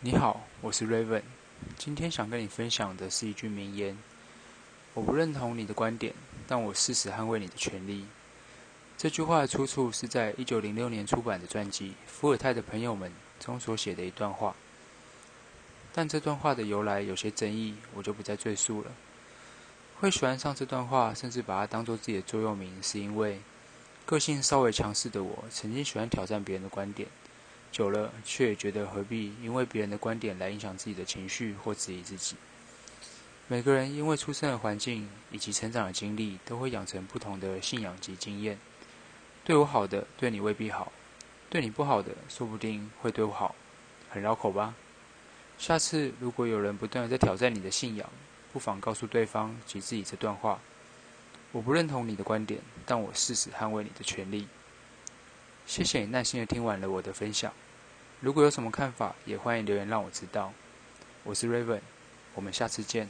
你好，我是 Raven。今天想跟你分享的是一句名言：我不认同你的观点，但我誓死捍卫你的权利。这句话的出处是在一九零六年出版的传记《伏尔泰的朋友们》中所写的一段话。但这段话的由来有些争议，我就不再赘述了。会喜欢上这段话，甚至把它当做自己的座右铭，是因为个性稍微强势的我，曾经喜欢挑战别人的观点。久了，却也觉得何必因为别人的观点来影响自己的情绪或质疑自己。每个人因为出生的环境以及成长的经历，都会养成不同的信仰及经验。对我好的，对你未必好；对你不好的，说不定会对我好。很绕口吧？下次如果有人不断的在挑战你的信仰，不妨告诉对方及自己这段话：我不认同你的观点，但我誓死捍卫你的权利。谢谢你耐心的听完了我的分享。如果有什么看法，也欢迎留言让我知道。我是 Raven，我们下次见。